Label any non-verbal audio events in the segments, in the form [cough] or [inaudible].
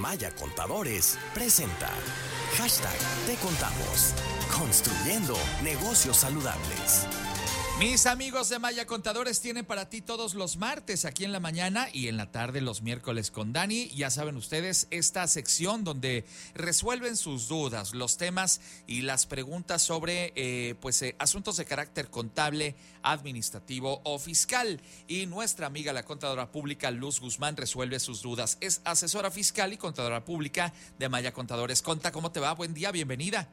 Maya Contadores presenta hashtag Te Contamos, construyendo negocios saludables. Mis amigos de Maya Contadores tienen para ti todos los martes aquí en la mañana y en la tarde los miércoles con Dani. Ya saben ustedes, esta sección donde resuelven sus dudas, los temas y las preguntas sobre eh, pues, eh, asuntos de carácter contable, administrativo o fiscal. Y nuestra amiga la contadora pública Luz Guzmán resuelve sus dudas. Es asesora fiscal y contadora pública de Maya Contadores. Conta, ¿cómo te va? Buen día, bienvenida.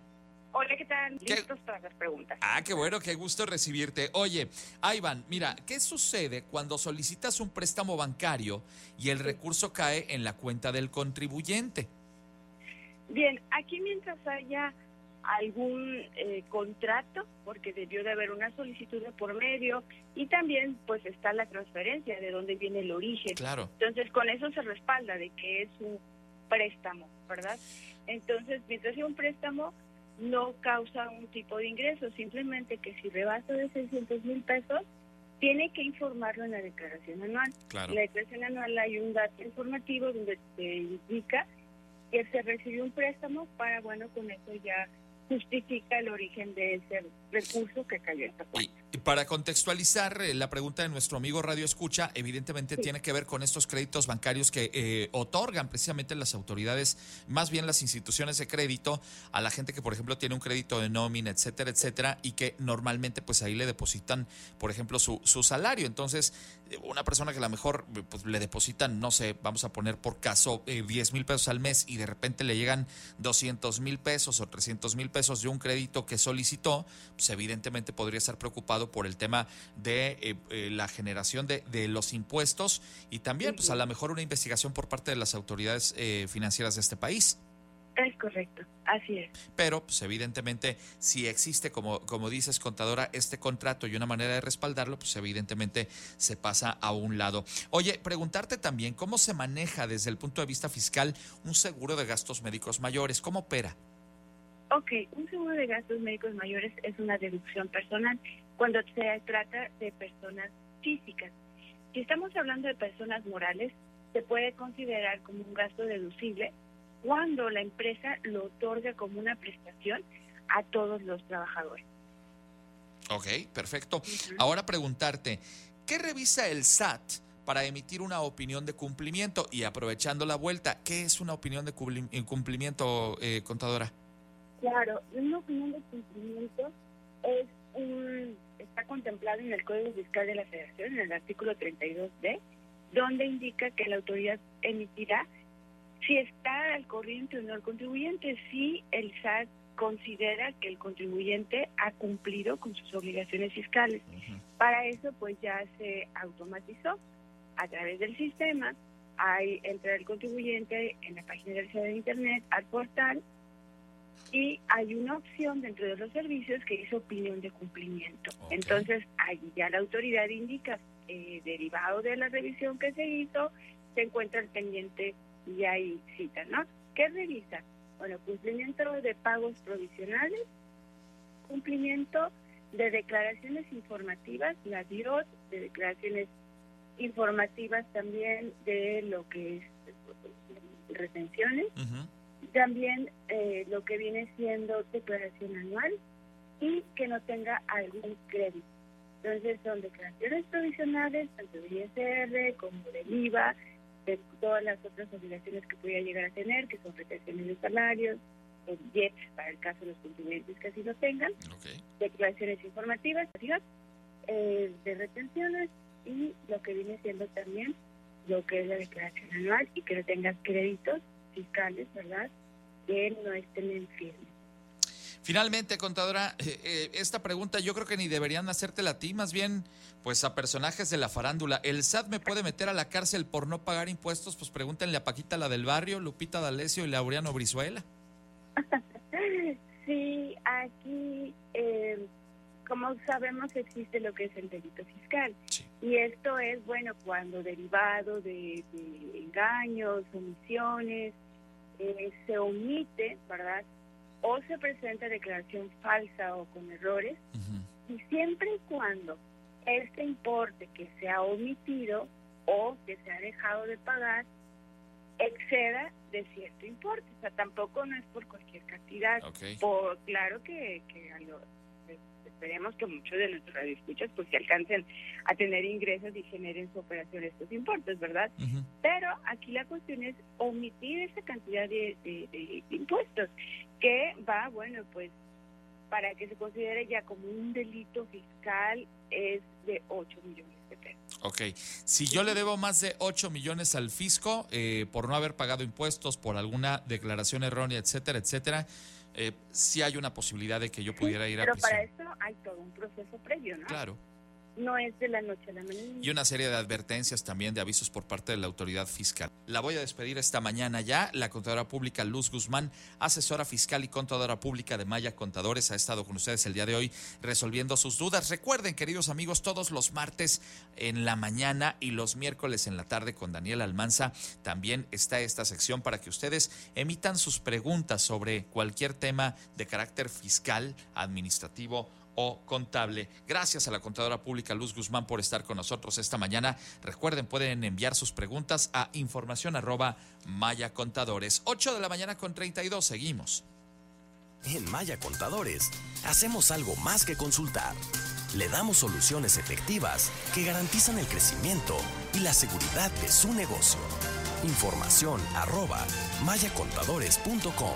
Hola, ¿qué tal? Listos para las preguntas. Ah, qué bueno, qué gusto recibirte. Oye, Iván, mira, ¿qué sucede cuando solicitas un préstamo bancario y el recurso cae en la cuenta del contribuyente? Bien, aquí mientras haya algún eh, contrato, porque debió de haber una solicitud de por medio, y también pues está la transferencia de dónde viene el origen. Claro. Entonces con eso se respalda de que es un préstamo, ¿verdad? Entonces, mientras haya un préstamo, no causa un tipo de ingreso, simplemente que si rebasa de 600 mil pesos, tiene que informarlo en la declaración anual. En la declaración anual hay un dato informativo donde se indica que se recibió un préstamo para, bueno, con eso ya justifica el origen de ese recurso que cayó en esta cuenta. Y, para contextualizar eh, la pregunta de nuestro amigo Radio Escucha, evidentemente tiene que ver con estos créditos bancarios que eh, otorgan precisamente las autoridades, más bien las instituciones de crédito, a la gente que, por ejemplo, tiene un crédito de nómina, etcétera, etcétera, y que normalmente pues ahí le depositan, por ejemplo, su, su salario. Entonces, una persona que a lo mejor pues, le depositan, no sé, vamos a poner por caso eh, 10 mil pesos al mes y de repente le llegan 200 mil pesos o 300 mil pesos de un crédito que solicitó, pues evidentemente podría estar preocupado por el tema de eh, eh, la generación de, de, los impuestos y también pues a lo mejor una investigación por parte de las autoridades eh, financieras de este país. Es correcto, así es. Pero, pues evidentemente, si existe, como, como dices, contadora, este contrato y una manera de respaldarlo, pues evidentemente se pasa a un lado. Oye, preguntarte también, ¿cómo se maneja desde el punto de vista fiscal un seguro de gastos médicos mayores? ¿Cómo opera? Ok, un seguro de gastos médicos mayores es una deducción personal cuando se trata de personas físicas. Si estamos hablando de personas morales, se puede considerar como un gasto deducible cuando la empresa lo otorga como una prestación a todos los trabajadores. Ok, perfecto. Ahora preguntarte, ¿qué revisa el SAT para emitir una opinión de cumplimiento? Y aprovechando la vuelta, ¿qué es una opinión de cumplimiento, eh, contadora? Claro, una opinión de cumplimiento es un, está contemplado en el Código Fiscal de la Federación, en el artículo 32D, donde indica que la autoridad emitirá si está al corriente o no el contribuyente, si el SAT considera que el contribuyente ha cumplido con sus obligaciones fiscales. Para eso, pues ya se automatizó a través del sistema. Hay entra el contribuyente en la página del SAT de Internet al portal y hay una opción dentro de los servicios que dice opinión de cumplimiento. Entonces, ahí ya la autoridad indica, eh, derivado de la revisión que se hizo, se encuentra el pendiente y hay cita, ¿no? ¿Qué revisa? Bueno, cumplimiento de pagos provisionales, cumplimiento de declaraciones informativas, la DIOT, de declaraciones informativas también de lo que es retenciones, también eh, lo que viene siendo declaración anual y que no tenga algún crédito. Entonces son declaraciones provisionales, tanto de ISR como del IVA, de todas las otras obligaciones que pudiera llegar a tener, que son retenciones de salarios, el JET para el caso de los cumplimientos que así lo tengan, declaraciones informativas, eh, de retenciones y lo que viene siendo también lo que es la declaración anual y que no tengas créditos fiscales, ¿verdad? Que no estén en firme. Finalmente, contadora, eh, eh, esta pregunta yo creo que ni deberían hacértela a ti, más bien pues a personajes de la farándula. ¿El SAT me puede meter a la cárcel por no pagar impuestos? Pues pregúntenle a Paquita la del barrio, Lupita D'Alessio y Laureano Brizuela. [laughs] sí, aquí, eh, como sabemos, existe lo que es el delito fiscal. Y esto es, bueno, cuando derivado de, de engaños, omisiones, se omite, ¿verdad? o se presenta declaración falsa o con errores, y siempre y cuando este importe que se ha omitido o que se ha dejado de pagar exceda de cierto importe. O sea, tampoco no es por cualquier cantidad. Por, claro que, que pues, esperemos que muchos de nuestros radioescuchas pues se alcancen a tener ingresos y generen su operación estos importes, ¿verdad? Pero aquí la cuestión es omitir esa cantidad de, de impuestos que va, bueno, pues para que se considere ya como un delito fiscal es de 8 millones de pesos. Ok, si yo le debo más de 8 millones al fisco eh, por no haber pagado impuestos, por alguna declaración errónea, etcétera, etcétera, eh, sí hay una posibilidad de que yo pudiera ir a prisión. Pero para eso hay todo un proceso previo, ¿no? Claro no es de la noche a la mañana. Y una serie de advertencias también de avisos por parte de la autoridad fiscal. La voy a despedir esta mañana ya. La contadora pública Luz Guzmán, asesora fiscal y contadora pública de Maya Contadores, ha estado con ustedes el día de hoy resolviendo sus dudas. Recuerden, queridos amigos, todos los martes en la mañana y los miércoles en la tarde con Daniel Almanza también está esta sección para que ustedes emitan sus preguntas sobre cualquier tema de carácter fiscal, administrativo o contable. Gracias a la contadora pública Luz Guzmán por estar con nosotros esta mañana. Recuerden, pueden enviar sus preguntas a información arroba Maya Contadores. 8 de la mañana con 32, seguimos. En Maya Contadores, hacemos algo más que consultar. Le damos soluciones efectivas que garantizan el crecimiento y la seguridad de su negocio. Información arroba mayacontadores.com